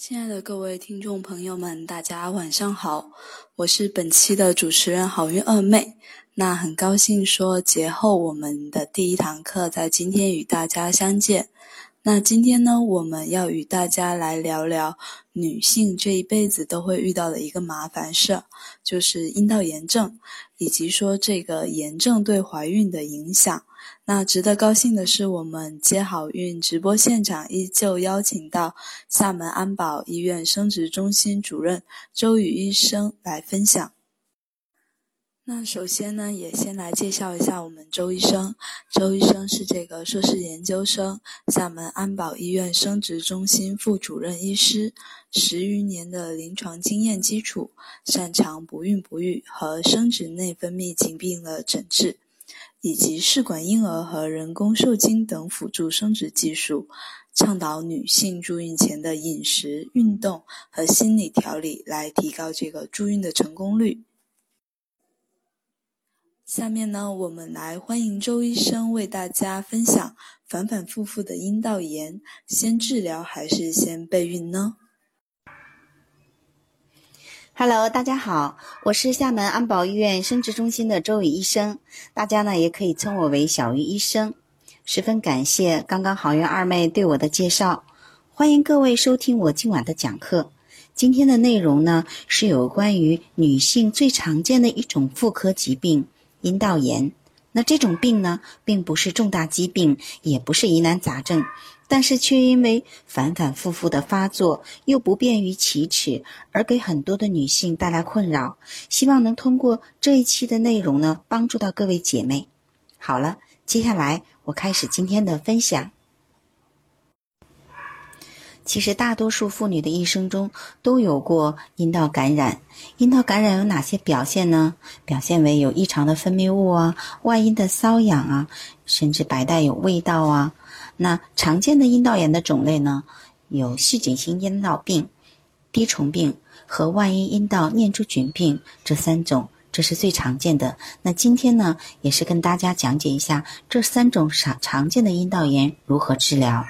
亲爱的各位听众朋友们，大家晚上好，我是本期的主持人好运二妹。那很高兴说节后我们的第一堂课在今天与大家相见。那今天呢，我们要与大家来聊聊女性这一辈子都会遇到的一个麻烦事，就是阴道炎症，以及说这个炎症对怀孕的影响。那值得高兴的是，我们接好运直播现场依旧邀请到厦门安保医院生殖中心主任周宇医生来分享。那首先呢，也先来介绍一下我们周医生。周医生是这个硕士研究生，厦门安保医院生殖中心副主任医师，十余年的临床经验基础，擅长不孕不育和生殖内分泌疾病的诊治，以及试管婴儿和人工受精等辅助生殖技术，倡导女性助孕前的饮食、运动和心理调理，来提高这个助孕的成功率。下面呢，我们来欢迎周医生为大家分享反反复复的阴道炎，先治疗还是先备孕呢？Hello，大家好，我是厦门安保医院生殖中心的周宇医生，大家呢也可以称我为小鱼医生。十分感谢刚刚好运二妹对我的介绍，欢迎各位收听我今晚的讲课。今天的内容呢是有关于女性最常见的一种妇科疾病。阴道炎，那这种病呢，并不是重大疾病，也不是疑难杂症，但是却因为反反复复的发作，又不便于启齿，而给很多的女性带来困扰。希望能通过这一期的内容呢，帮助到各位姐妹。好了，接下来我开始今天的分享。其实，大多数妇女的一生中都有过阴道感染。阴道感染有哪些表现呢？表现为有异常的分泌物啊，外阴的瘙痒啊，甚至白带有味道啊。那常见的阴道炎的种类呢，有细菌性阴道病、滴虫病和外阴阴道念珠菌病这三种，这是最常见的。那今天呢，也是跟大家讲解一下这三种常常见的阴道炎如何治疗。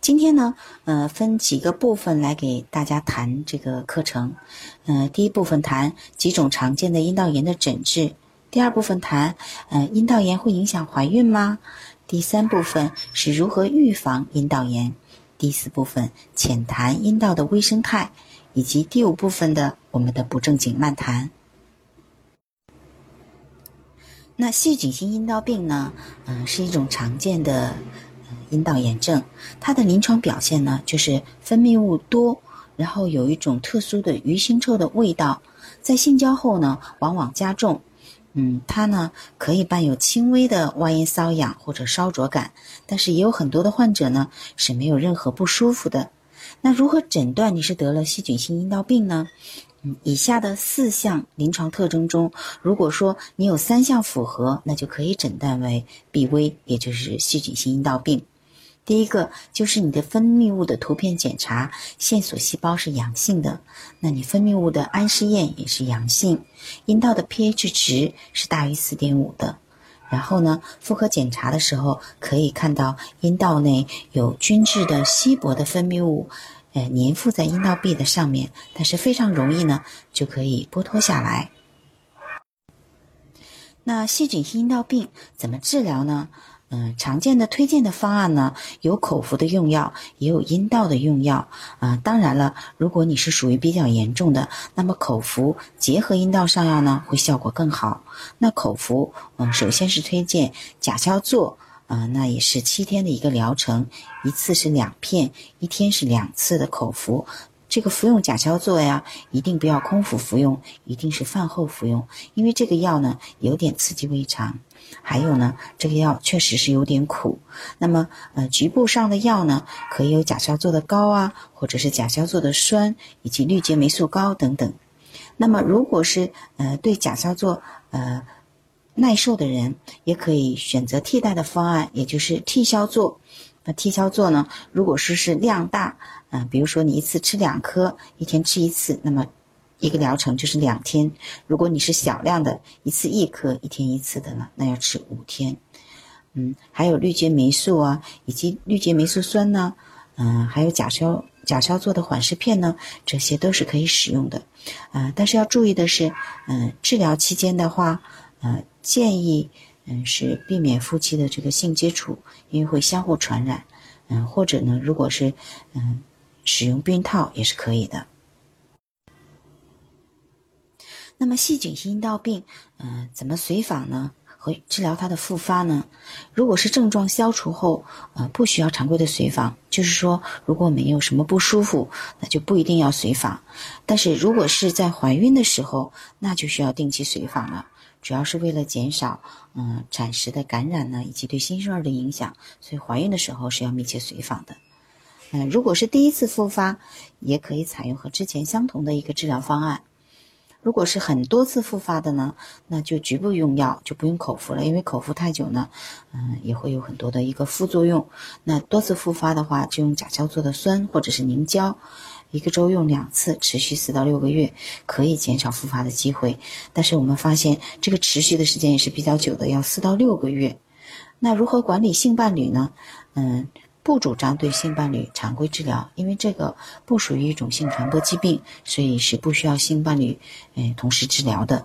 今天呢，呃，分几个部分来给大家谈这个课程。呃，第一部分谈几种常见的阴道炎的诊治；第二部分谈，呃，阴道炎会影响怀孕吗？第三部分是如何预防阴道炎；第四部分浅谈阴道的微生态，以及第五部分的我们的不正经漫谈。那细菌性阴道病呢，嗯，是一种常见的。阴道炎症，它的临床表现呢，就是分泌物多，然后有一种特殊的鱼腥臭的味道，在性交后呢，往往加重。嗯，它呢可以伴有轻微的外阴瘙痒或者烧灼感，但是也有很多的患者呢是没有任何不舒服的。那如何诊断你是得了细菌性阴道病呢？嗯，以下的四项临床特征中，如果说你有三项符合，那就可以诊断为 BV，也就是细菌性阴道病。第一个就是你的分泌物的图片检查线索细胞是阳性的，那你分泌物的氨试验也是阳性，阴道的 pH 值是大于四点五的，然后呢，妇科检查的时候可以看到阴道内有均质的稀薄的分泌物，呃，粘附在阴道壁的上面，但是非常容易呢就可以剥脱下来。那细菌性阴道病怎么治疗呢？嗯，常见的推荐的方案呢，有口服的用药，也有阴道的用药。啊，当然了，如果你是属于比较严重的，那么口服结合阴道上药呢，会效果更好。那口服，嗯，首先是推荐甲硝唑，啊，那也是七天的一个疗程，一次是两片，一天是两次的口服。这个服用甲硝唑呀，一定不要空腹服用，一定是饭后服用，因为这个药呢，有点刺激胃肠。还有呢，这个药确实是有点苦。那么，呃，局部上的药呢，可以有甲硝唑的膏啊，或者是甲硝唑的栓，以及氯疖霉素膏等等。那么，如果是呃对甲硝唑呃耐受的人，也可以选择替代的方案，也就是替硝唑。那替硝唑呢，如果说是量大，嗯，比如说你一次吃两颗，一天吃一次，那么。一个疗程就是两天，如果你是小量的，一次一颗，一天一次的呢，那要吃五天。嗯，还有氯疖霉素啊，以及氯疖霉素酸呢，嗯，还有甲硝甲硝唑的缓释片呢，这些都是可以使用的，啊，但是要注意的是，嗯，治疗期间的话，呃，建议嗯是避免夫妻的这个性接触，因为会相互传染，嗯，或者呢，如果是嗯使用避孕套也是可以的。那么细菌性阴道病，嗯，怎么随访呢？和治疗它的复发呢？如果是症状消除后，呃，不需要常规的随访，就是说，如果没有什么不舒服，那就不一定要随访。但是如果是在怀孕的时候，那就需要定期随访了，主要是为了减少嗯产时的感染呢，以及对新生儿的影响，所以怀孕的时候是要密切随访的。嗯，如果是第一次复发，也可以采用和之前相同的一个治疗方案。如果是很多次复发的呢，那就局部用药，就不用口服了，因为口服太久呢，嗯，也会有很多的一个副作用。那多次复发的话，就用甲硝唑的酸或者是凝胶，一个周用两次，持续四到六个月，可以减少复发的机会。但是我们发现这个持续的时间也是比较久的，要四到六个月。那如何管理性伴侣呢？嗯。不主张对性伴侣常规治疗，因为这个不属于一种性传播疾病，所以是不需要性伴侣，嗯，同时治疗的。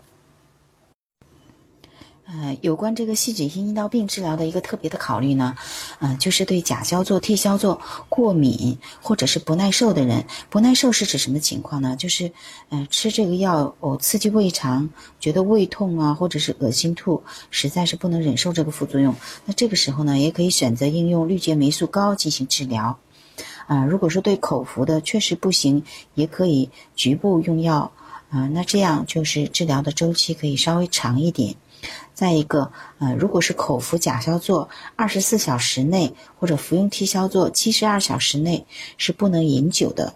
呃，有关这个细菌性阴道病治疗的一个特别的考虑呢，嗯，就是对甲硝唑、替硝唑过敏或者是不耐受的人。不耐受是指什么情况呢？就是，嗯，吃这个药哦，刺激胃肠，觉得胃痛啊，或者是恶心吐，实在是不能忍受这个副作用。那这个时候呢，也可以选择应用氯疖霉素膏进行治疗。啊，如果说对口服的确实不行，也可以局部用药。啊，那这样就是治疗的周期可以稍微长一点。再一个，呃，如果是口服甲硝唑，二十四小时内或者服用替硝唑七十二小时内是不能饮酒的。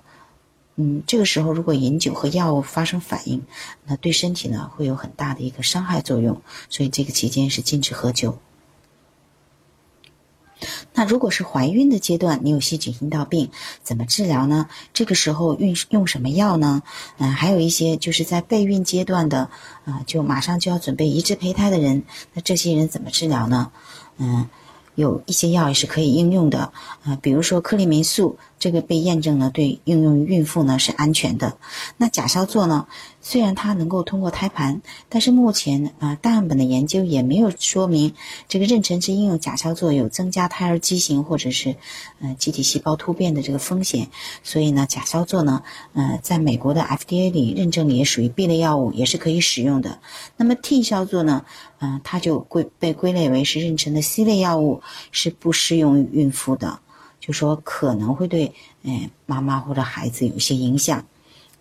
嗯，这个时候如果饮酒和药物发生反应，那对身体呢会有很大的一个伤害作用，所以这个期间是禁止喝酒。那如果是怀孕的阶段，你有细菌阴道病，怎么治疗呢？这个时候用用什么药呢？嗯，还有一些就是在备孕阶段的，啊，就马上就要准备移植胚胎的人，那这些人怎么治疗呢？嗯。有一些药也是可以应用的，啊，比如说克利霉素，这个被验证呢，对应用于孕妇呢是安全的。那甲硝唑呢，虽然它能够通过胎盘，但是目前啊大样本的研究也没有说明这个妊娠期应用甲硝唑有增加胎儿畸形或者是呃机体细胞突变的这个风险。所以呢，甲硝唑呢，呃，在美国的 FDA 里认证里也属于 B 类药物，也是可以使用的。那么 T 硝唑呢？嗯，它就归被归类为是妊娠的 C 类药物，是不适用于孕妇的，就说可能会对嗯妈妈或者孩子有一些影响，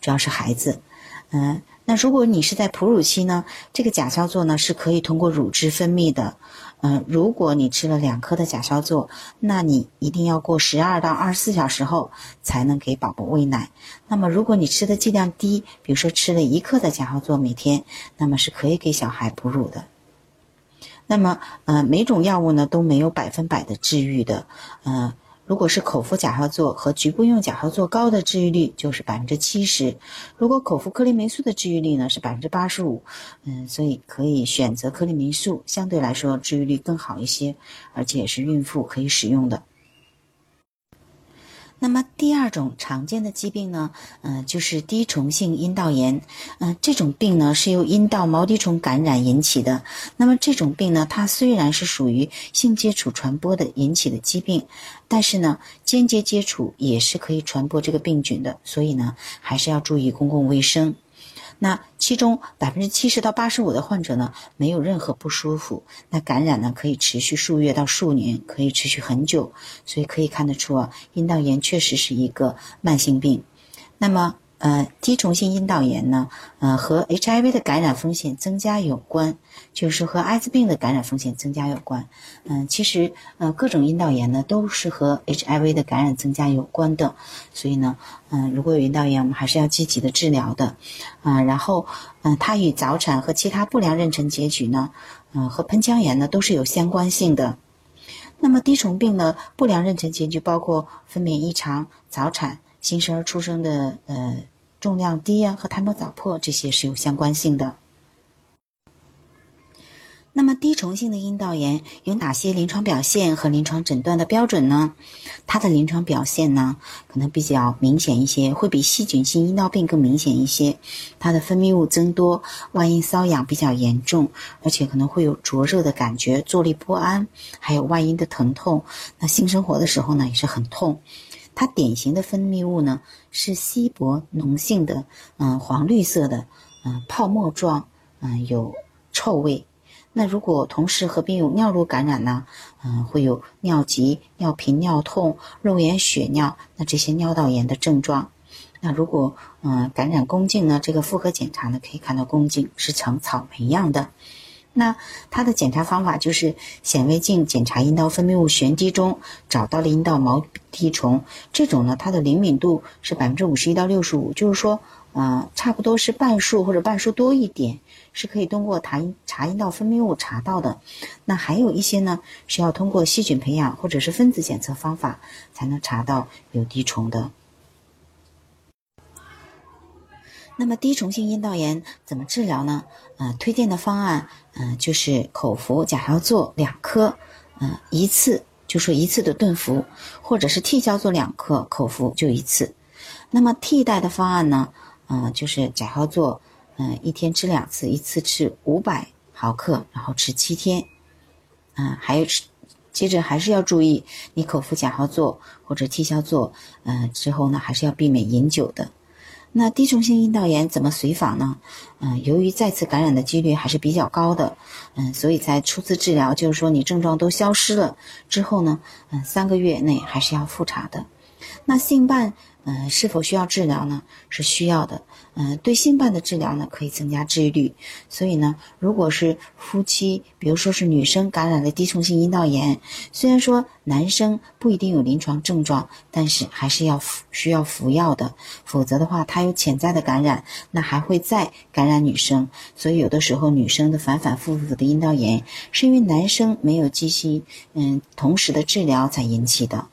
主要是孩子。嗯，那如果你是在哺乳期呢，这个甲硝唑呢是可以通过乳汁分泌的。嗯，如果你吃了两颗的甲硝唑，那你一定要过十二到二十四小时后才能给宝宝喂奶。那么如果你吃的剂量低，比如说吃了一克的甲硝唑每天，那么是可以给小孩哺乳的。那么，呃，每种药物呢都没有百分百的治愈的，呃，如果是口服甲硝唑和局部用甲硝唑高的治愈率就是百分之七十，如果口服克林霉素的治愈率呢是百分之八十五，嗯，所以可以选择克林霉素，相对来说治愈率更好一些，而且也是孕妇可以使用的。那么第二种常见的疾病呢，嗯，就是滴虫性阴道炎。嗯，这种病呢是由阴道毛滴虫感染引起的。那么这种病呢，它虽然是属于性接触传播的引起的疾病，但是呢，间接接触也是可以传播这个病菌的。所以呢，还是要注意公共卫生。那其中百分之七十到八十五的患者呢，没有任何不舒服。那感染呢，可以持续数月到数年，可以持续很久。所以可以看得出啊，阴道炎确实是一个慢性病。那么。呃，滴虫性阴道炎呢，呃，和 HIV 的感染风险增加有关，就是和艾滋病的感染风险增加有关。嗯，其实呃，各种阴道炎呢都是和 HIV 的感染增加有关的。所以呢，嗯，如果有阴道炎，我们还是要积极的治疗的。啊，然后，嗯，它与早产和其他不良妊娠结局呢，嗯，和盆腔炎呢都是有相关性的。那么滴虫病呢，不良妊娠结局包括分娩异常、早产、新生儿出生的呃。重量低呀，和胎膜早破这些是有相关性的。那么滴虫性的阴道炎有哪些临床表现和临床诊断的标准呢？它的临床表现呢，可能比较明显一些，会比细菌性阴道病更明显一些。它的分泌物增多，外阴瘙痒比较严重，而且可能会有灼热的感觉，坐立不安，还有外阴的疼痛。那性生活的时候呢，也是很痛。它典型的分泌物呢是稀薄浓性的，嗯，黄绿色的，嗯，泡沫状，嗯，有臭味。那如果同时合并有尿路感染呢？嗯，会有尿急、尿频、尿痛、肉眼血尿，那这些尿道炎的症状。那如果嗯感染宫颈呢？这个妇科检查呢，可以看到宫颈是呈草莓样的。那它的检查方法就是显微镜检查阴道分泌物旋滴中找到了阴道毛滴虫，这种呢，它的灵敏度是百分之五十一到六十五，就是说，嗯，差不多是半数或者半数多一点。是可以通过查查阴道分泌物查到的，那还有一些呢是要通过细菌培养或者是分子检测方法才能查到有滴虫的。那么滴虫性阴道炎怎么治疗呢？呃，推荐的方案，嗯，就是口服甲硝唑两颗，嗯，一次就说一次的顿服，或者是替硝唑两克口服就一次。那么替代的方案呢，嗯，就是甲硝唑。嗯，一天吃两次，一次吃五百毫克，然后吃七天。嗯，还有吃，接着还是要注意，你口服甲硝唑或者替硝唑，嗯，之后呢，还是要避免饮酒的。那滴虫性阴道炎怎么随访呢？嗯，由于再次感染的几率还是比较高的，嗯，所以在初次治疗，就是说你症状都消失了之后呢，嗯，三个月内还是要复查的。那性伴。嗯，是否需要治疗呢？是需要的。嗯，对性伴的治疗呢，可以增加治愈率。所以呢，如果是夫妻，比如说是女生感染了滴虫性阴道炎，虽然说男生不一定有临床症状，但是还是要服需要服药的。否则的话，他有潜在的感染，那还会再感染女生。所以有的时候女生的反反复复的阴道炎，是因为男生没有进行嗯同时的治疗才引起的。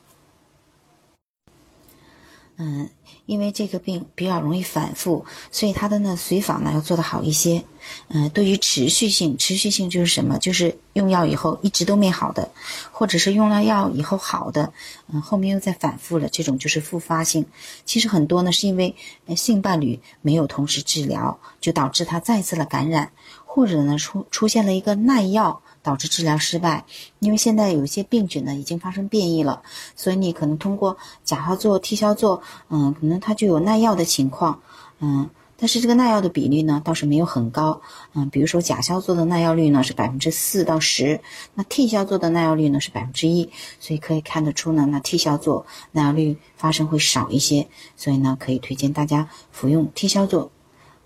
嗯，因为这个病比较容易反复，所以它的呢随访呢要做得好一些。嗯，对于持续性，持续性就是什么？就是用药以后一直都没好的，或者是用了药以后好的，嗯，后面又再反复了，这种就是复发性。其实很多呢是因为呃性伴侣没有同时治疗，就导致他再次的感染，或者呢出出现了一个耐药。导致治疗失败，因为现在有一些病菌呢已经发生变异了，所以你可能通过甲硝唑、替硝唑，嗯，可能它就有耐药的情况，嗯，但是这个耐药的比例呢倒是没有很高，嗯，比如说甲硝唑的耐药率呢是百分之四到十，那替硝唑的耐药率呢是百分之一，所以可以看得出呢，那替硝唑耐药率发生会少一些，所以呢可以推荐大家服用替硝唑，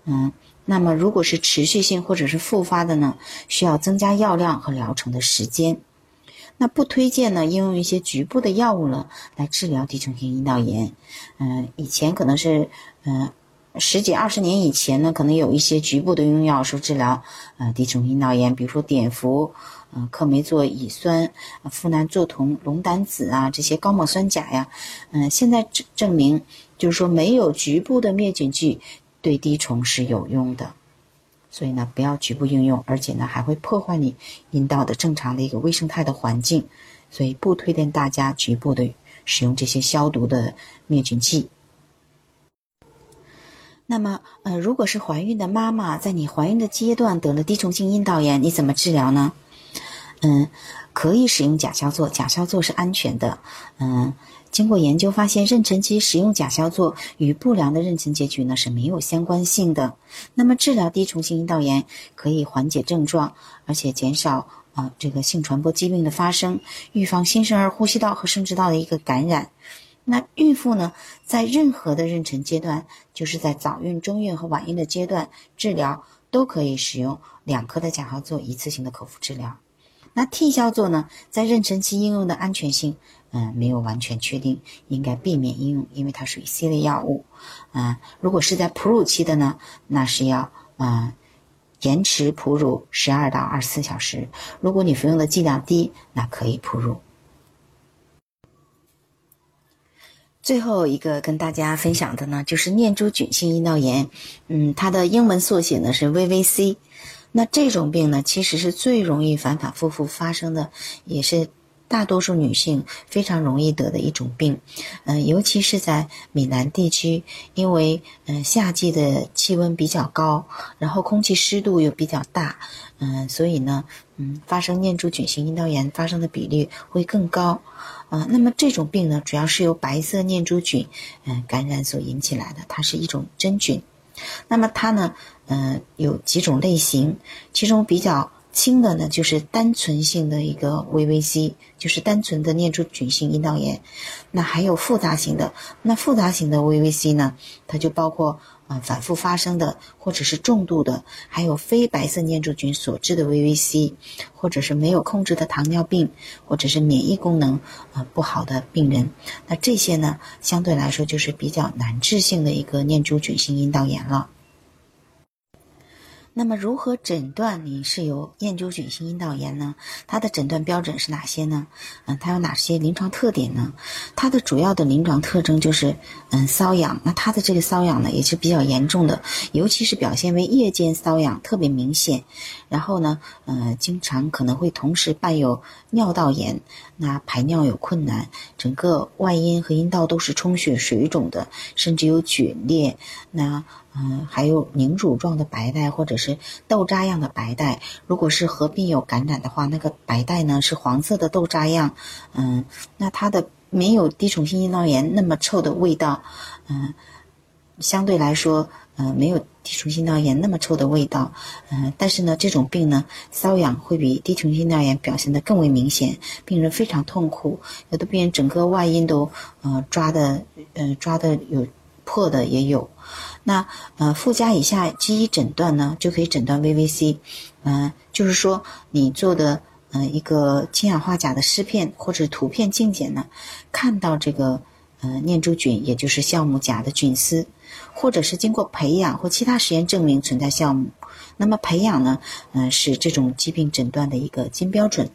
嗯。那么，如果是持续性或者是复发的呢，需要增加药量和疗程的时间。那不推荐呢，应用一些局部的药物了来治疗滴虫性阴道炎。嗯，以前可能是，嗯，十几二十年以前呢，可能有一些局部的用药说治疗，呃，滴虫阴道炎，比如说碘伏、嗯，克霉唑乙酸、呋喃唑酮、龙胆酯啊这些高锰酸钾呀。嗯，现在证证明，就是说没有局部的灭菌剂。对滴虫是有用的，所以呢，不要局部应用，而且呢，还会破坏你阴道的正常的一个微生态的环境，所以不推荐大家局部的使用这些消毒的灭菌剂。那么，呃，如果是怀孕的妈妈，在你怀孕的阶段得了滴虫性阴道炎，你怎么治疗呢？嗯，可以使用甲硝唑，甲硝唑是安全的，嗯。经过研究发现，妊娠期使用甲硝唑与不良的妊娠结局呢是没有相关性的。那么治疗滴虫性阴道炎可以缓解症状，而且减少啊这个性传播疾病的发生，预防新生儿呼吸道和生殖道的一个感染。那孕妇呢，在任何的妊娠阶段，就是在早孕、中孕和晚孕的阶段治疗，都可以使用两颗的甲硝唑一次性的口服治疗。那替硝唑呢，在妊娠期应用的安全性。嗯，没有完全确定，应该避免应用，因为它属于 C 类药物。嗯，如果是在哺乳期的呢，那是要嗯延迟哺乳十二到二十四小时。如果你服用的剂量低，那可以哺乳。最后一个跟大家分享的呢，就是念珠菌性阴道炎。嗯，它的英文缩写呢是 VVC。那这种病呢，其实是最容易反反复复发生的，也是。大多数女性非常容易得的一种病，嗯，尤其是在闽南地区，因为嗯夏季的气温比较高，然后空气湿度又比较大，嗯，所以呢，嗯，发生念珠菌性阴道炎发生的比例会更高，啊，那么这种病呢，主要是由白色念珠菌嗯感染所引起来的，它是一种真菌，那么它呢，嗯，有几种类型，其中比较。轻的呢，就是单纯性的一个 VVC，就是单纯的念珠菌性阴道炎。那还有复杂型的，那复杂型的 VVC 呢，它就包括啊反复发生的，或者是重度的，还有非白色念珠菌所致的 VVC，或者是没有控制的糖尿病，或者是免疫功能啊不好的病人。那这些呢，相对来说就是比较难治性的一个念珠菌性阴道炎了。那么如何诊断你是有念珠菌性阴道炎呢？它的诊断标准是哪些呢？嗯，它有哪些临床特点呢？它的主要的临床特征就是，嗯，瘙痒。那它的这个瘙痒呢，也是比较严重的，尤其是表现为夜间瘙痒特别明显。然后呢，呃，经常可能会同时伴有尿道炎，那排尿有困难，整个外阴和阴道都是充血水肿的，甚至有皲裂。那嗯，还有凝乳状的白带或者是豆渣样的白带，如果是合并有感染的话，那个白带呢是黄色的豆渣样。嗯，那它的没有滴虫性阴道炎那么臭的味道，嗯，相对来说，嗯，没有滴虫性阴道炎那么臭的味道。嗯，但是呢，这种病呢，瘙痒会比滴虫性阴道炎表现的更为明显，病人非常痛苦，有的病人整个外阴都，呃，抓的，呃，抓的有破的也有。那呃附加以下基因诊断呢，就可以诊断 VVC，嗯，就是说你做的嗯一个氢氧化钾的湿片或者图片镜检呢，看到这个呃念珠菌，也就是酵母甲的菌丝，或者是经过培养或其他实验证明存在酵母，那么培养呢，嗯是这种疾病诊断的一个金标准。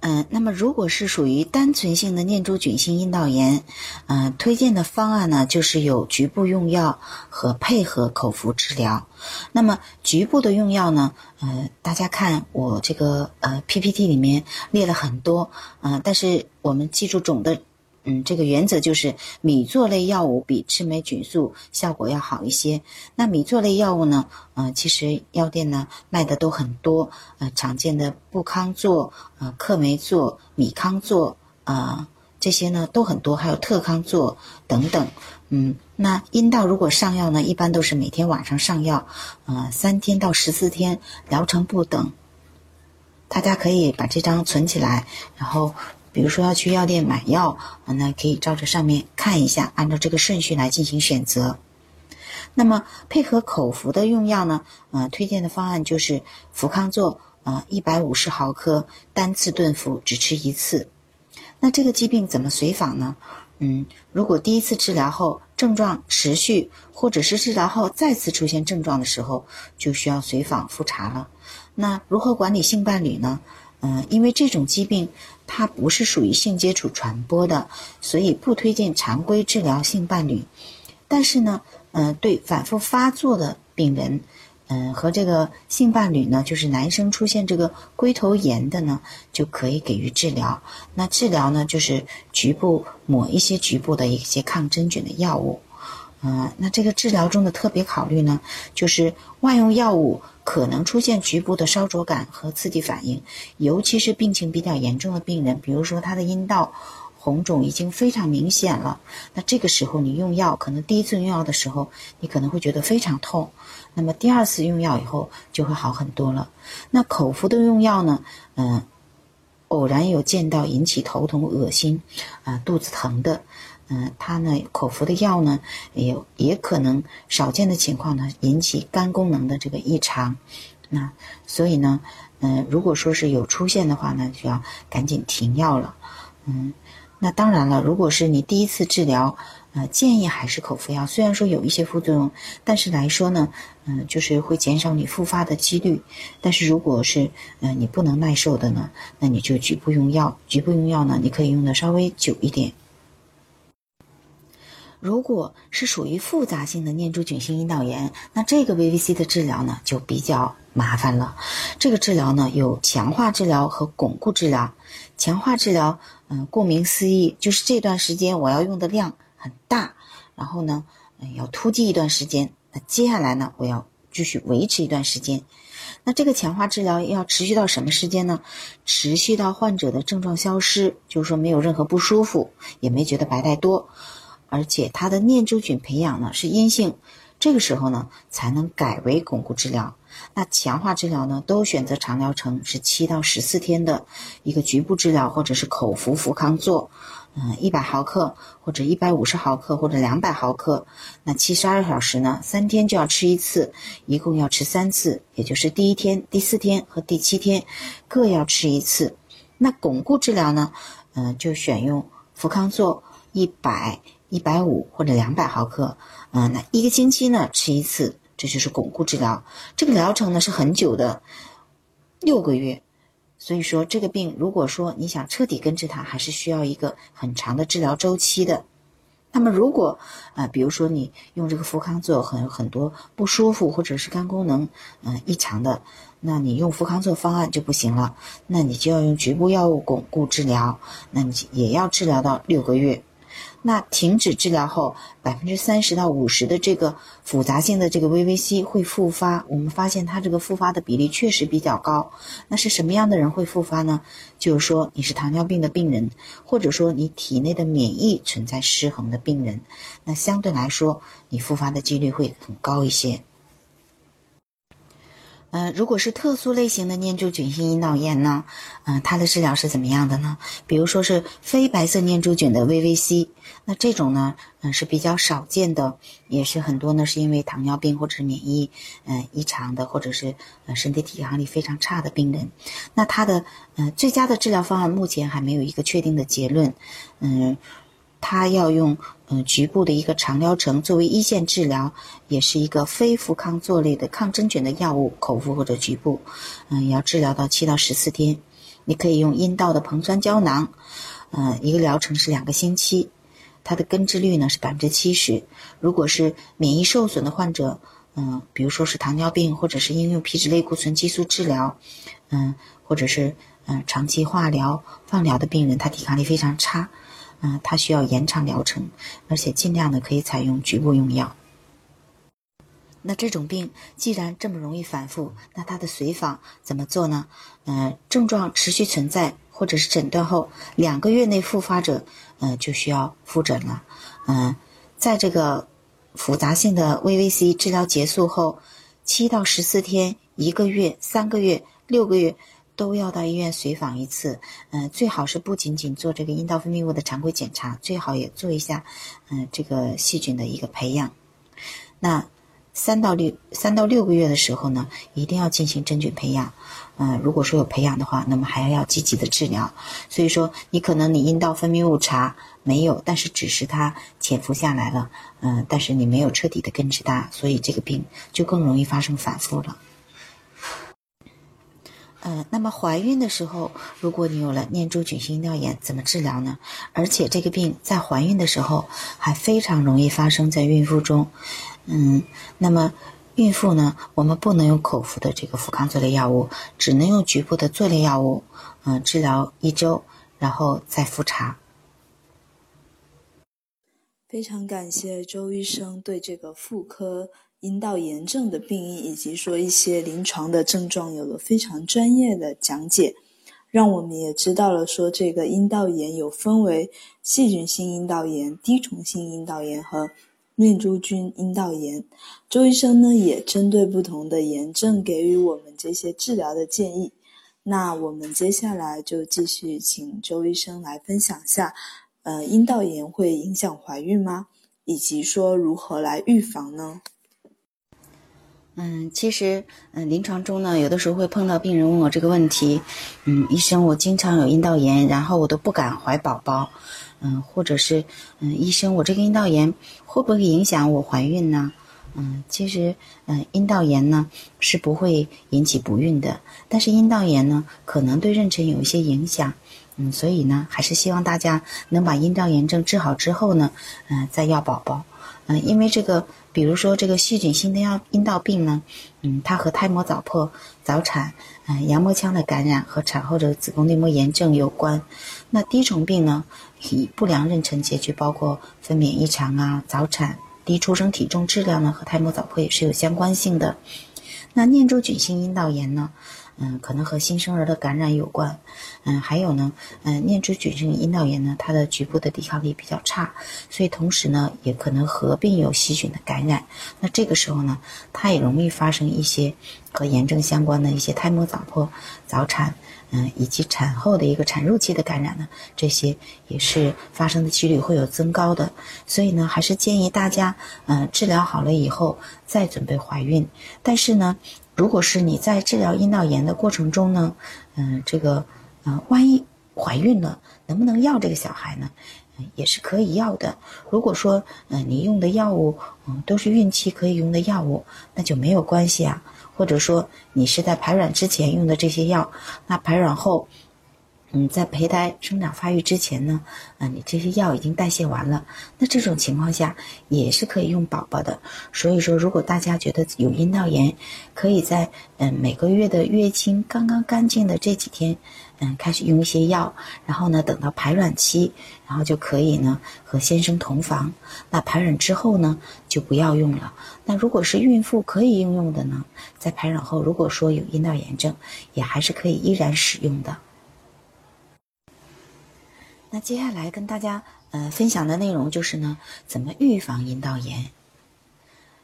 嗯，那么如果是属于单纯性的念珠菌性阴道炎，嗯，推荐的方案呢，就是有局部用药和配合口服治疗。那么局部的用药呢，呃，大家看我这个呃 PPT 里面列了很多，嗯，但是我们记住总的。嗯，这个原则就是米唑类药物比赤霉菌素效果要好一些。那米唑类药物呢？呃，其实药店呢卖的都很多。呃，常见的布康唑、呃克霉唑、米康唑啊这些呢都很多，还有特康唑等等。嗯，那阴道如果上药呢，一般都是每天晚上上药，呃，三天到十四天，疗程不等。大家可以把这张存起来，然后。比如说要去药店买药，那可以照着上面看一下，按照这个顺序来进行选择。那么配合口服的用药呢？呃，推荐的方案就是福康唑，呃，一百五十毫克单次顿服，只吃一次。那这个疾病怎么随访呢？嗯，如果第一次治疗后症状持续，或者是治疗后再次出现症状的时候，就需要随访复查了。那如何管理性伴侣呢？嗯，因为这种疾病它不是属于性接触传播的，所以不推荐常规治疗性伴侣。但是呢，嗯，对反复发作的病人，嗯，和这个性伴侣呢，就是男生出现这个龟头炎的呢，就可以给予治疗。那治疗呢，就是局部抹一些局部的一些抗真菌的药物。嗯，那这个治疗中的特别考虑呢，就是外用药物。可能出现局部的烧灼感和刺激反应，尤其是病情比较严重的病人，比如说他的阴道红肿已经非常明显了，那这个时候你用药，可能第一次用药的时候你可能会觉得非常痛，那么第二次用药以后就会好很多了。那口服的用药呢？嗯，偶然有见到引起头痛、恶心啊、肚子疼的。嗯，它呢，口服的药呢，也也可能少见的情况呢，引起肝功能的这个异常。那所以呢，嗯，如果说是有出现的话呢，就要赶紧停药了。嗯，那当然了，如果是你第一次治疗，呃，建议还是口服药。虽然说有一些副作用，但是来说呢，嗯，就是会减少你复发的几率。但是如果是呃你不能耐受的呢，那你就局部用药。局部用药呢，你可以用的稍微久一点。如果是属于复杂性的念珠菌性阴道炎，那这个 VVC 的治疗呢就比较麻烦了。这个治疗呢有强化治疗和巩固治疗。强化治疗，嗯，顾名思义就是这段时间我要用的量很大，然后呢，嗯，要突击一段时间。那接下来呢，我要继续维持一段时间。那这个强化治疗要持续到什么时间呢？持续到患者的症状消失，就是说没有任何不舒服，也没觉得白带多。而且它的念珠菌培养呢是阴性，这个时候呢才能改为巩固治疗。那强化治疗呢都选择长疗程，是七到十四天的一个局部治疗，或者是口服氟康唑，嗯，一百毫克或者一百五十毫克或者两百毫克。那七十二小时呢，三天就要吃一次，一共要吃三次，也就是第一天、第四天和第七天各要吃一次。那巩固治疗呢，嗯，就选用氟康唑一百。一百五或者两百毫克，嗯，那一个星期呢吃一次，这就是巩固治疗。这个疗程呢是很久的，六个月。所以说这个病，如果说你想彻底根治它，还是需要一个很长的治疗周期的。那么如果啊，比如说你用这个福康唑很很多不舒服，或者是肝功能嗯异常的，那你用福康唑方案就不行了，那你就要用局部药物巩固治疗，那你也要治疗到六个月。那停止治疗后，百分之三十到五十的这个复杂性的这个 VVC 会复发。我们发现它这个复发的比例确实比较高。那是什么样的人会复发呢？就是说你是糖尿病的病人，或者说你体内的免疫存在失衡的病人，那相对来说你复发的几率会很高一些。嗯，如果是特殊类型的念珠菌性阴道炎呢，嗯，它的治疗是怎么样的呢？比如说是非白色念珠菌的 VVC，那这种呢，嗯，是比较少见的，也是很多呢，是因为糖尿病或者是免疫嗯异常的，或者是呃身体抵抗力非常差的病人。那它的嗯最佳的治疗方案目前还没有一个确定的结论，嗯。它要用嗯局部的一个长疗程作为一线治疗，也是一个非福康唑类的抗真菌的药物，口服或者局部，嗯，也要治疗到七到十四天。你可以用阴道的硼酸胶囊，嗯，一个疗程是两个星期，它的根治率呢是百分之七十。如果是免疫受损的患者，嗯，比如说是糖尿病或者是应用皮质类固醇激素治疗，嗯，或者是嗯长期化疗、放疗的病人，他抵抗力非常差。嗯，它需要延长疗程，而且尽量的可以采用局部用药。那这种病既然这么容易反复，那它的随访怎么做呢？嗯，症状持续存在或者是诊断后两个月内复发者，嗯，就需要复诊了。嗯，在这个复杂性的 VVC 治疗结束后，七到十四天、一个月、三个月、六个月。都要到医院随访一次，嗯，最好是不仅仅做这个阴道分泌物的常规检查，最好也做一下，嗯，这个细菌的一个培养。那三到六三到六个月的时候呢，一定要进行真菌培养，嗯，如果说有培养的话，那么还要要积极的治疗。所以说，你可能你阴道分泌物查没有，但是只是它潜伏下来了，嗯，但是你没有彻底的根治它，所以这个病就更容易发生反复了。呃，那么怀孕的时候，如果你有了念珠菌性阴道炎，怎么治疗呢？而且这个病在怀孕的时候还非常容易发生在孕妇中。嗯，那么孕妇呢，我们不能用口服的这个福康唑类药物，只能用局部的唑类药物，嗯，治疗一周，然后再复查。非常感谢周医生对这个妇科。阴道炎症的病因以及说一些临床的症状有了非常专业的讲解，让我们也知道了说这个阴道炎有分为细菌性阴道炎、滴虫性阴道炎和念珠菌阴道炎。周医生呢也针对不同的炎症给予我们这些治疗的建议。那我们接下来就继续请周医生来分享下，呃，阴道炎会影响怀孕吗？以及说如何来预防呢？嗯，其实，嗯，临床中呢，有的时候会碰到病人问我这个问题，嗯，医生，我经常有阴道炎，然后我都不敢怀宝宝，嗯，或者是，嗯，医生，我这个阴道炎会不会影响我怀孕呢？嗯，其实，嗯，阴道炎呢是不会引起不孕的，但是阴道炎呢可能对妊娠有一些影响，嗯，所以呢，还是希望大家能把阴道炎症治好之后呢，嗯，再要宝宝。嗯，因为这个，比如说这个细菌性阴道阴道病呢，嗯，它和胎膜早破、早产、嗯，羊膜腔的感染和产后的子宫内膜炎症有关。那滴虫病呢，以不良妊娠结局，包括分娩异常啊、早产、低出生体重、质量呢，和胎膜早破也是有相关性的。那念珠菌性阴道炎呢？嗯，可能和新生儿的感染有关。嗯，还有呢，嗯，念珠菌性阴道炎呢，它的局部的抵抗力比较差，所以同时呢，也可能合并有细菌的感染。那这个时候呢，它也容易发生一些和炎症相关的一些胎膜早破、早产，嗯，以及产后的一个产褥期的感染呢，这些也是发生的几率会有增高的。所以呢，还是建议大家，嗯，治疗好了以后再准备怀孕。但是呢，如果是你在治疗阴道炎的过程中呢，嗯，这个，呃，万一怀孕了，能不能要这个小孩呢？嗯，也是可以要的。如果说，嗯，你用的药物，嗯，都是孕期可以用的药物，那就没有关系啊。或者说，你是在排卵之前用的这些药，那排卵后。嗯，在胚胎生长发育之前呢，啊，你这些药已经代谢完了，那这种情况下也是可以用宝宝的。所以说，如果大家觉得有阴道炎，可以在嗯每个月的月经刚刚干净的这几天，嗯，开始用一些药，然后呢，等到排卵期，然后就可以呢和先生同房。那排卵之后呢，就不要用了。那如果是孕妇可以应用的呢，在排卵后，如果说有阴道炎症，也还是可以依然使用的。那接下来跟大家呃分享的内容就是呢，怎么预防阴道炎？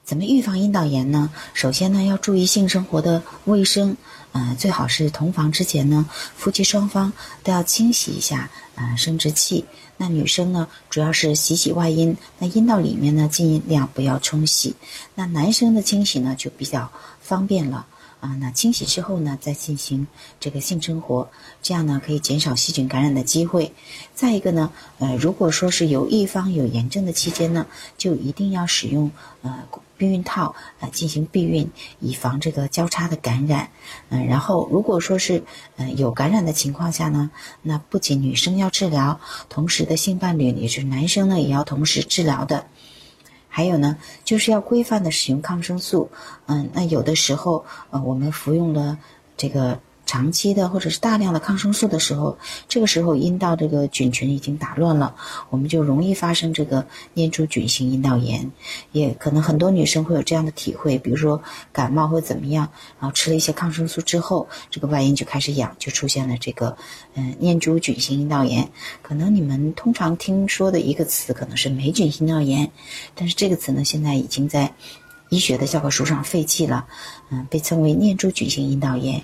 怎么预防阴道炎呢？首先呢，要注意性生活的卫生，呃，最好是同房之前呢，夫妻双方都要清洗一下呃生殖器。那女生呢，主要是洗洗外阴，那阴道里面呢，尽量不要冲洗。那男生的清洗呢，就比较方便了。啊，那清洗之后呢，再进行这个性生活，这样呢可以减少细菌感染的机会。再一个呢，呃，如果说是有一方有炎症的期间呢，就一定要使用呃避孕套呃进行避孕，以防这个交叉的感染。嗯，然后如果说是嗯有感染的情况下呢，那不仅女生要治疗，同时的性伴侣也是男生呢也要同时治疗的。还有呢，就是要规范的使用抗生素。嗯，那有的时候，呃，我们服用了这个。长期的或者是大量的抗生素的时候，这个时候阴道这个菌群已经打乱了，我们就容易发生这个念珠菌性阴道炎。也可能很多女生会有这样的体会，比如说感冒或怎么样，然后吃了一些抗生素之后，这个外阴就开始痒，就出现了这个嗯念珠菌性阴道炎。可能你们通常听说的一个词可能是霉菌性阴道炎，但是这个词呢现在已经在医学的教科书上废弃了，嗯，被称为念珠菌性阴道炎。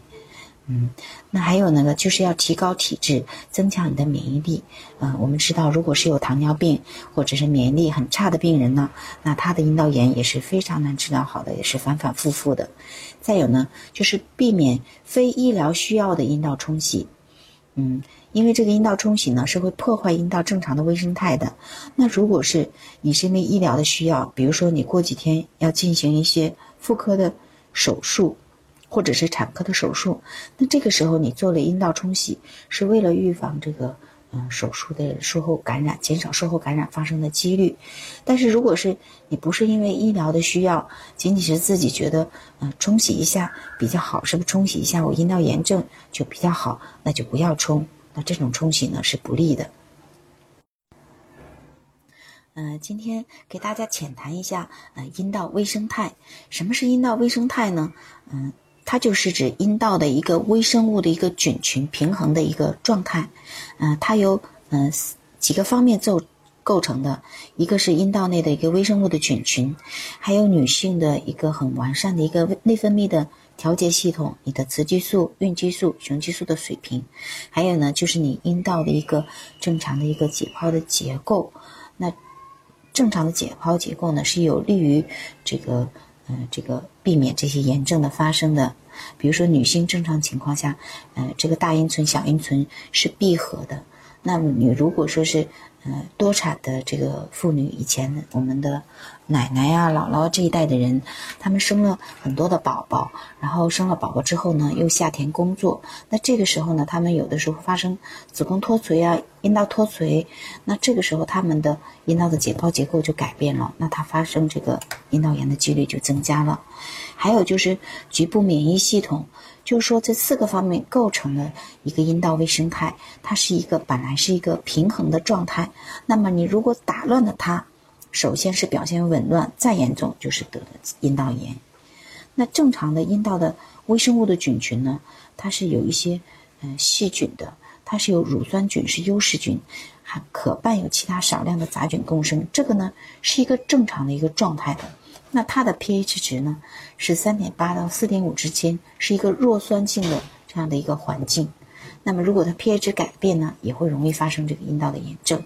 嗯，那还有那个就是要提高体质，增强你的免疫力。嗯，我们知道，如果是有糖尿病或者是免疫力很差的病人呢，那他的阴道炎也是非常难治疗好的，也是反反复复的。再有呢，就是避免非医疗需要的阴道冲洗。嗯，因为这个阴道冲洗呢是会破坏阴道正常的微生态的。那如果是你是因为医疗的需要，比如说你过几天要进行一些妇科的手术。或者是产科的手术，那这个时候你做了阴道冲洗，是为了预防这个嗯手术的术后感染，减少术后感染发生的几率。但是如果是你不是因为医疗的需要，仅仅是自己觉得嗯冲洗一下比较好，是不是冲洗一下我阴道炎症就比较好，那就不要冲。那这种冲洗呢是不利的。嗯，今天给大家浅谈一下嗯阴道微生态。什么是阴道微生态呢？嗯。它就是指阴道的一个微生物的一个菌群平衡的一个状态，嗯，它由嗯几个方面构构成的，一个是阴道内的一个微生物的菌群，还有女性的一个很完善的一个内分泌的调节系统，你的雌激素、孕激素、雄激素的水平，还有呢就是你阴道的一个正常的一个解剖的结构，那正常的解剖结构呢是有利于这个。嗯，这个避免这些炎症的发生的，比如说女性正常情况下，嗯，这个大阴唇、小阴唇是闭合的，那么你如果说是呃多产的这个妇女，以前我们的奶奶呀、姥姥这一代的人，他们生了很多的宝宝，然后生了宝宝之后呢，又下田工作，那这个时候呢，他们有的时候发生子宫脱垂啊、阴道脱垂，那这个时候他们的阴道的解剖结构就改变了，那它发生这个阴道炎的几率就增加了。还有就是局部免疫系统。就是说，这四个方面构成了一个阴道微生态，它是一个本来是一个平衡的状态。那么你如果打乱了它，首先是表现紊乱，再严重就是得了阴道炎。那正常的阴道的微生物的菌群呢，它是有一些嗯细菌的，它是有乳酸菌是优势菌，还可伴有其他少量的杂菌共生。这个呢是一个正常的一个状态的。那它的 pH 值呢是三点八到四点五之间，是一个弱酸性的这样的一个环境。那么如果它 pH 改变呢，也会容易发生这个阴道的炎症。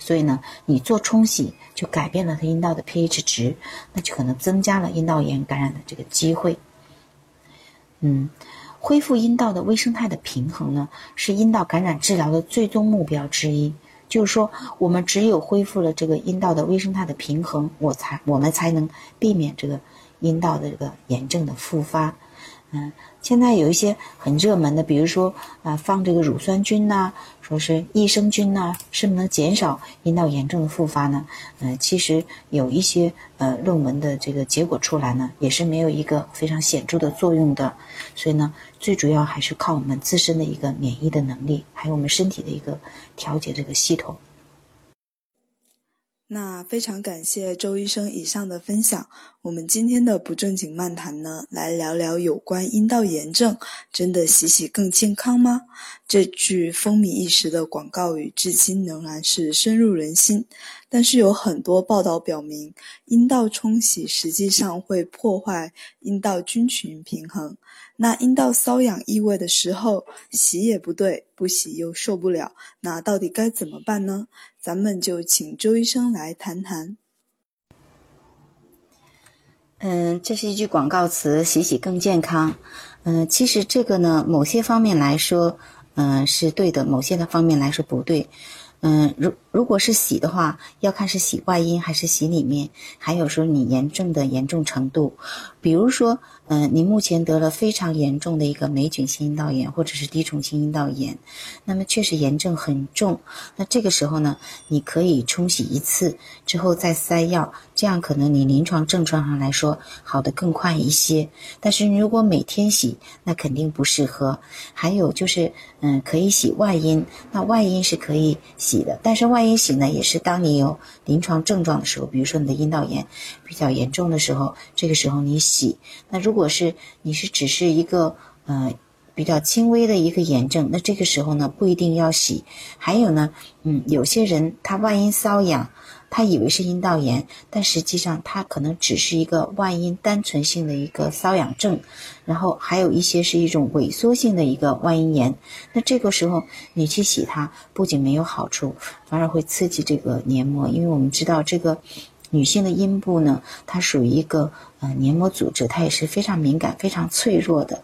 所以呢，你做冲洗就改变了它阴道的 pH 值，那就可能增加了阴道炎感染的这个机会。嗯，恢复阴道的微生态的平衡呢，是阴道感染治疗的最终目标之一。就是说，我们只有恢复了这个阴道的微生态的平衡，我才我们才能避免这个阴道的这个炎症的复发。嗯，现在有一些很热门的，比如说啊，放这个乳酸菌呐，说是益生菌呐，是不是能减少阴道炎症的复发呢？嗯，其实有一些呃论文的这个结果出来呢，也是没有一个非常显著的作用的。所以呢，最主要还是靠我们自身的一个免疫的能力，还有我们身体的一个调节这个系统。那非常感谢周医生以上的分享。我们今天的不正经漫谈呢，来聊聊有关阴道炎症，真的洗洗更健康吗？这句风靡一时的广告语，至今仍然是深入人心。但是有很多报道表明，阴道冲洗实际上会破坏阴道菌群平衡。那阴道瘙痒异味的时候，洗也不对，不洗又受不了，那到底该怎么办呢？咱们就请周医生来谈谈。嗯，这是一句广告词，洗洗更健康。嗯，其实这个呢，某些方面来说，嗯，是对的；某些的方面来说不对。嗯，如如果是洗的话，要看是洗外阴还是洗里面，还有说你炎症的严重程度。比如说，嗯，你目前得了非常严重的一个霉菌性阴道炎，或者是滴虫性阴道炎，那么确实炎症很重。那这个时候呢，你可以冲洗一次之后再塞药，这样可能你临床症状上来说好的更快一些。但是如果每天洗，那肯定不适合。还有就是，嗯，可以洗外阴，那外阴是可以洗的，但是外阴洗呢，也是当你有临床症状的时候，比如说你的阴道炎比较严重的时候，这个时候你洗。洗，那如果是你是只是一个呃比较轻微的一个炎症，那这个时候呢不一定要洗。还有呢，嗯，有些人他外阴瘙痒，他以为是阴道炎，但实际上他可能只是一个外阴单纯性的一个瘙痒症，然后还有一些是一种萎缩性的一个外阴炎。那这个时候你去洗它，不仅没有好处，反而会刺激这个黏膜，因为我们知道这个。女性的阴部呢，它属于一个呃黏膜组织，它也是非常敏感、非常脆弱的，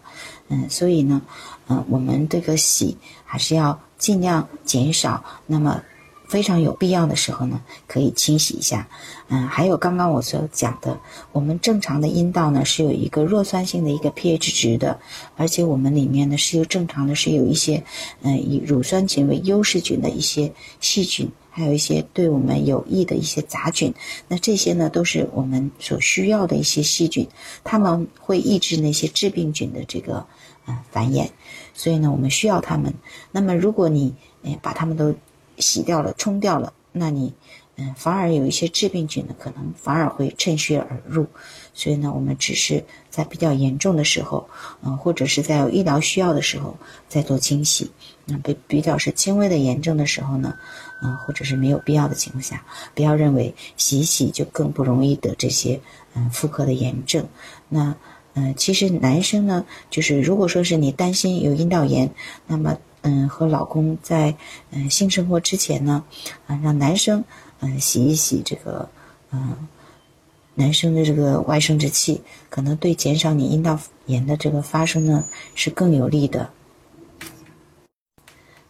嗯，所以呢，嗯，我们这个洗还是要尽量减少。那么，非常有必要的时候呢，可以清洗一下。嗯，还有刚刚我所讲的，我们正常的阴道呢是有一个弱酸性的一个 pH 值的，而且我们里面呢是有正常的，是有一些嗯以乳酸菌为优势菌的一些细菌。还有一些对我们有益的一些杂菌，那这些呢都是我们所需要的一些细菌，它们会抑制那些致病菌的这个嗯繁衍，所以呢我们需要它们。那么如果你哎把它们都洗掉了、冲掉了，那你嗯反而有一些致病菌呢可能反而会趁虚而入，所以呢我们只是在比较严重的时候，嗯或者是在有医疗需要的时候再做清洗。那比比较是轻微的炎症的时候呢。嗯，或者是没有必要的情况下，不要认为洗洗就更不容易得这些嗯妇科的炎症。那嗯，其实男生呢，就是如果说是你担心有阴道炎，那么嗯，和老公在嗯性生活之前呢，啊让男生嗯洗一洗这个嗯男生的这个外生殖器，可能对减少你阴道炎的这个发生呢是更有利的。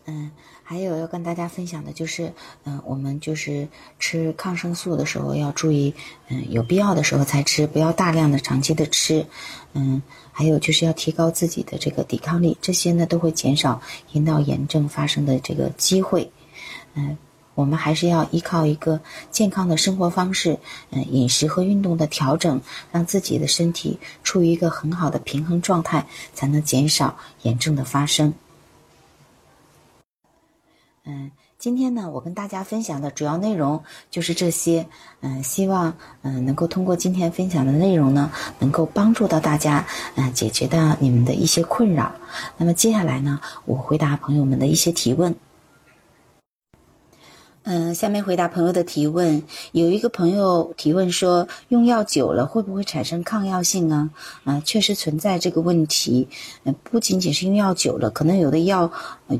嗯。还有要跟大家分享的就是，嗯，我们就是吃抗生素的时候要注意，嗯，有必要的时候才吃，不要大量的长期的吃，嗯，还有就是要提高自己的这个抵抗力，这些呢都会减少阴道炎症发生的这个机会，嗯，我们还是要依靠一个健康的生活方式，嗯，饮食和运动的调整，让自己的身体处于一个很好的平衡状态，才能减少炎症的发生。嗯，今天呢，我跟大家分享的主要内容就是这些。嗯，希望嗯能够通过今天分享的内容呢，能够帮助到大家，嗯，解决到你们的一些困扰。那么接下来呢，我回答朋友们的一些提问。嗯，下面回答朋友的提问。有一个朋友提问说，用药久了会不会产生抗药性呢？啊，确实存在这个问题。嗯，不仅仅是用药久了，可能有的药，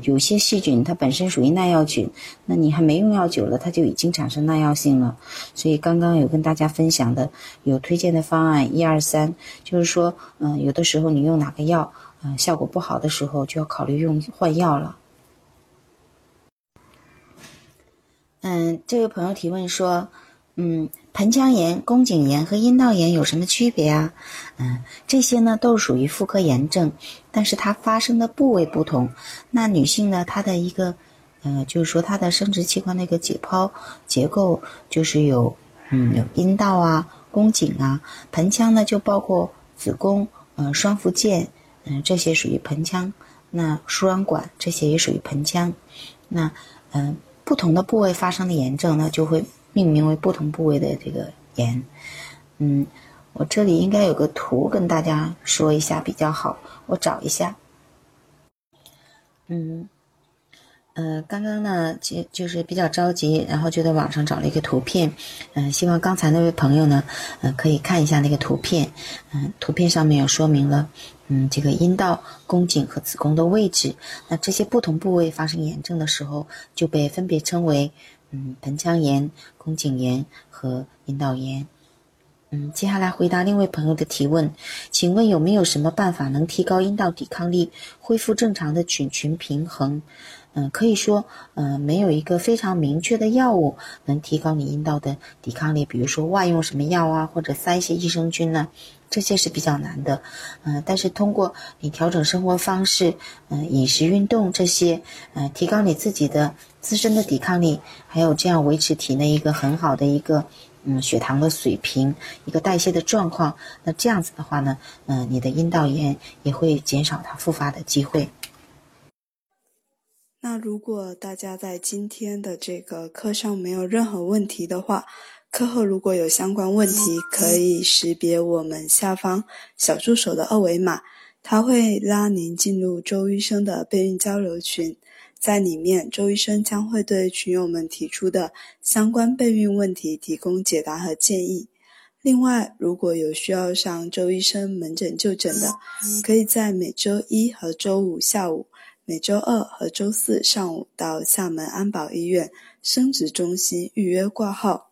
有些细菌它本身属于耐药菌，那你还没用药久了，它就已经产生耐药性了。所以刚刚有跟大家分享的，有推荐的方案一二三，就是说，嗯，有的时候你用哪个药，嗯，效果不好的时候，就要考虑用换药了。嗯，这位朋友提问说，嗯，盆腔炎、宫颈炎和阴道炎有什么区别啊？嗯，这些呢都属于妇科炎症，但是它发生的部位不同。那女性呢，她的一个，呃，就是说她的生殖器官那个解剖结构就是有，嗯，有阴道啊、宫颈啊，盆腔呢就包括子宫、呃，双附件，嗯，这些属于盆腔。那输卵管这些也属于盆腔。那，嗯。不同的部位发生的炎症呢，就会命名为不同部位的这个炎。嗯，我这里应该有个图跟大家说一下比较好，我找一下。嗯，呃，刚刚呢就就是比较着急，然后就在网上找了一个图片。嗯，希望刚才那位朋友呢，嗯，可以看一下那个图片。嗯，图片上面有说明了。嗯，这个阴道、宫颈和子宫的位置，那这些不同部位发生炎症的时候，就被分别称为嗯盆腔炎、宫颈炎和阴道炎。嗯，接下来回答另一位朋友的提问，请问有没有什么办法能提高阴道抵抗力，恢复正常的菌群平衡？嗯，可以说，嗯，没有一个非常明确的药物能提高你阴道的抵抗力，比如说外用什么药啊，或者塞一些益生菌呢？这些是比较难的，嗯，但是通过你调整生活方式，嗯，饮食、运动这些，嗯，提高你自己的自身的抵抗力，还有这样维持体内一个很好的一个，嗯，血糖的水平，一个代谢的状况，那这样子的话呢，嗯，你的阴道炎也会减少它复发的机会。那如果大家在今天的这个课上没有任何问题的话，课后如果有相关问题，可以识别我们下方小助手的二维码，他会拉您进入周医生的备孕交流群，在里面周医生将会对群友们提出的相关备孕问题提供解答和建议。另外，如果有需要上周医生门诊就诊的，可以在每周一和周五下午，每周二和周四上午到厦门安保医院生殖中心预约挂号。